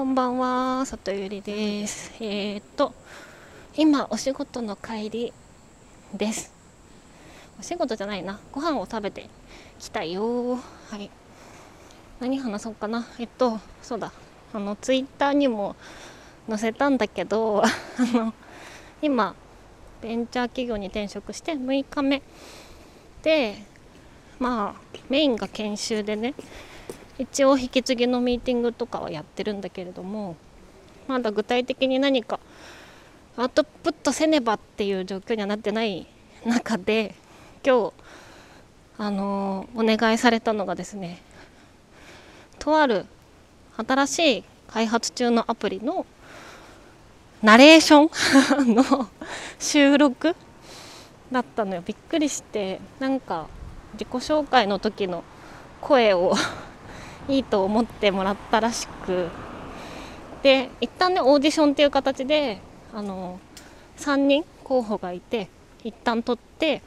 こんばんは、里ゆりです。えー、っと、今、お仕事の帰りです。お仕事じゃないな、ご飯を食べてきたよ。はい。何話そうかな。えっと、そうだ、あの、ツイッターにも載せたんだけど、あの、今、ベンチャー企業に転職して6日目で、まあ、メインが研修でね、一応引き継ぎのミーティングとかはやってるんだけれどもまだ具体的に何かアウトプットせねばっていう状況にはなってない中で今日あの、お願いされたのがですねとある新しい開発中のアプリのナレーション？の収録だったのよ。びっくりしてなんか自己紹介の時の声をいいと思ってもらったらしくで一旦ねオーディションっていう形であの3人候補がいて一旦取って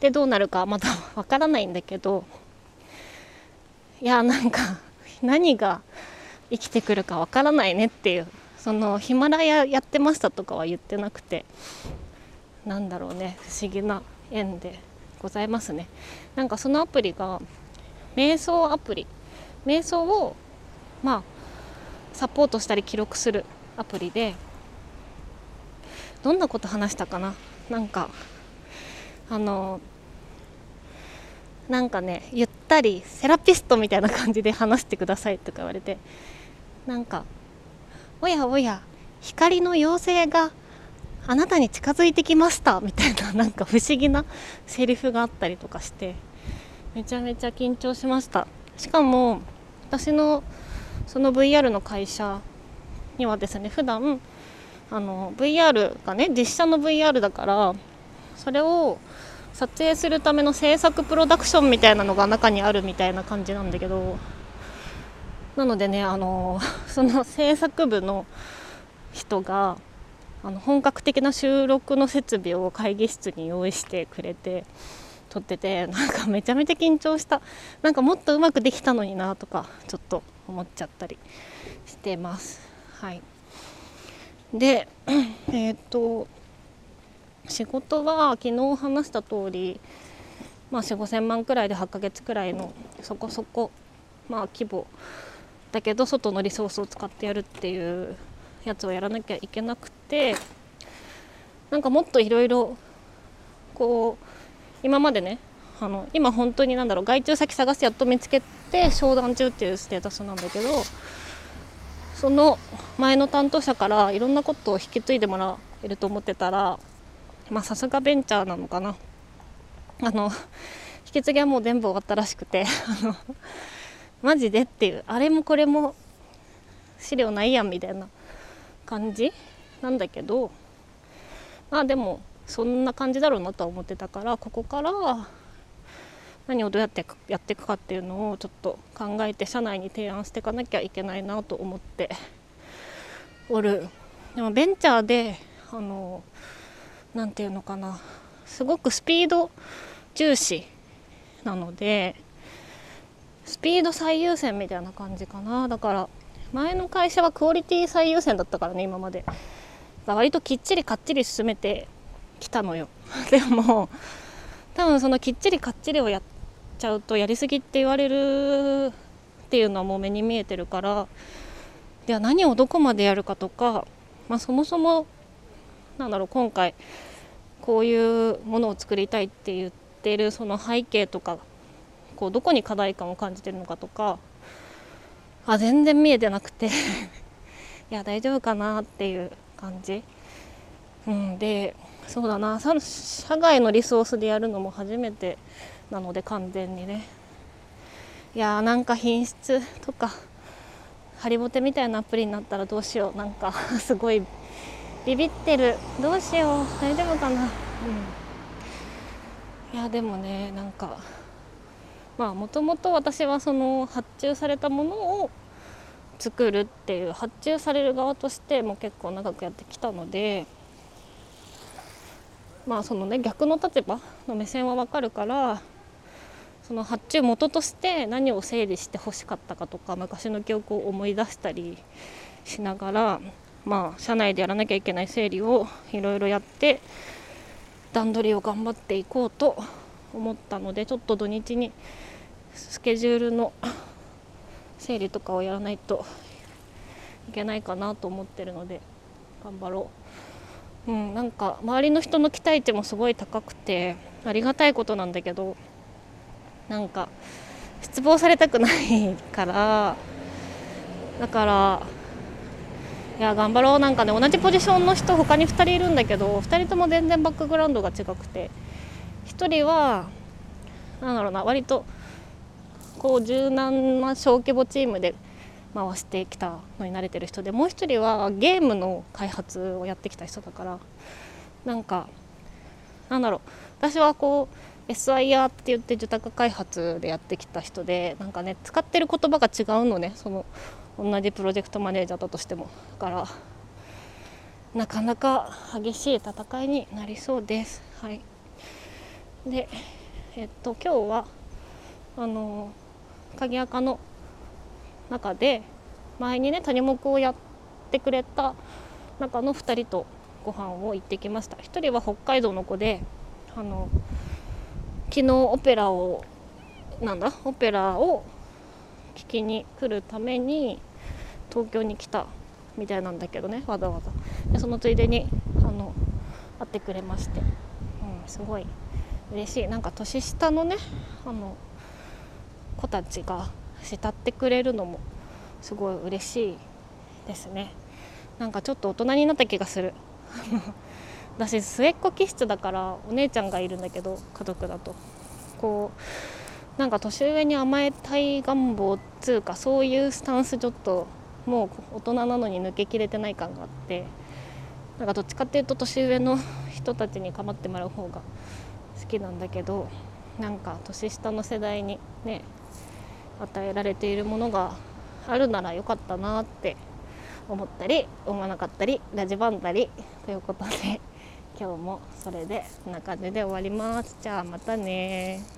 でどうなるかまだ わからないんだけどいやなんか何が生きてくるかわからないねっていうそのヒマラヤやってましたとかは言ってなくてなんだろうね不思議な縁でございますね。なんかそのアプリが瞑想アプリ。瞑想をまあサポートしたり記録するアプリでどんなこと話したかな？なんかあのなんかねゆったりセラピストみたいな感じで話してくださいとか言われてなんかおやおや光の妖精があなたに近づいてきましたみたいななんか不思議なセリフがあったりとかしてめちゃめちゃ緊張しました。しかも私のその VR の会社にはですね普段あの VR がね実写の VR だからそれを撮影するための制作プロダクションみたいなのが中にあるみたいな感じなんだけどなのでねあの その制作部の人があの本格的な収録の設備を会議室に用意してくれて撮っててなんかめちゃめちゃ緊張した。なんかもっとうまくできたのになとかちょっと思っちゃったりしてます。はい。でえっ、と仕事は昨日話した通りまあ4 5 0 0 0万くらいで8ヶ月くらいのそこそこまあ規模だけど外のリソースを使ってやるっていうやつをやらなきゃいけなくてなんかもっといろいろこう今までねあの今本当に何だろう外注先探してやっと見つけて商談中っていうステータスなんだけどその前の担当者からいろんなことを引き継いでもらえると思ってたらまあさすがベンチャーなのかな。あの引き継ぎはもう全部終わったらしくてあのマジでっていうあれもこれも資料ないやんみたいな感じなんだけどまあでもそんな感じだろうなとは思ってたからここから何をどうやってやっていくかっていうのをちょっと考えて社内に提案していかなきゃいけないなと思っておる。でもベンチャーであの何て言うのかな。すごくスピード重視なのでスピード最優先みたいな感じかな。だから前の会社はクオリティ最優先だったからね今まで。割ときっちりかっちり進めて来たのよ。でも多分そのきっちりかっちりをやっちゃうとやりすぎって言われるっていうのはもう目に見えてるからでは何をどこまでやるかとか、まあ、そもそもなんだろう今回こういうものを作りたいって言ってるその背景とかこうどこに課題感を感じてるのかとかあ全然見えてなくて いや大丈夫かなっていう感じ、うん、でそうだな。社外のリソースでやるのも初めてなので完全にね。いやーなんか品質とかハリボテみたいなアプリになったらどうしよう。なんか すごいビビってる。どうしよう。大丈夫かな。うん。いやでもねなんかまあもともと私はその発注されたものを作るっていう発注される側としても結構長くやってきたのでまあそのね逆の立場の目線はわかるからその発注元として何を整理してほしかったかとか昔の記憶を思い出したりしながらまあ社内でやらなきゃいけない整理をいろいろやって段取りを頑張っていこうと思ったのでちょっと土日にスケジュールの整理とかをやらないといけないかなと思ってるので頑張ろう。うん、なんか周りの人の期待値もすごい高くてありがたいことなんだけどなんか失望されたくないからだからいや頑張ろうなんかね同じポジションの人他に2人いるんだけど2人とも全然バックグラウンドが違くて1人はなんだろうな割とこう柔軟な小規模チームで回してきたのに慣れてる人でもう1人はゲームの開発をやってきた人だからなんかなんだろう。私はこう SIR って言って受託開発でやってきた人でなんかね使ってる言葉が違うのね。その同じプロジェクトマネージャーだとしても。だからなかなか激しい戦いになりそうです。はい、でえっと今日はあの鍵垢の中で前にね谷目をやってくれた中の2人とご飯を行ってきました。1人は北海道の子であの昨日オペラをなんだオペラを聞きに来るために東京に来たみたいなんだけどねわざわざ。でそのついでにあの会ってくれまして、うん、すごい嬉しい。なんか年下のねあの子たちが慕ってくれるのもすごい嬉しいですね。なんかちょっと大人になった気がする。私末っ子気質だからお姉ちゃんがいるんだけど家族だと。こうなんか年上に甘えたい願望っつうかそういうスタンスちょっともう大人なのに抜けきれてない感があってなんかどっちかっていうと年上の人たちに構ってもらう方が好きなんだけどなんか年下の世代にね与えられているものがあるならよかったなって思ったり思わなかったりラジバンたりということで今日もそれでこんな感じで終わります。じゃあまたね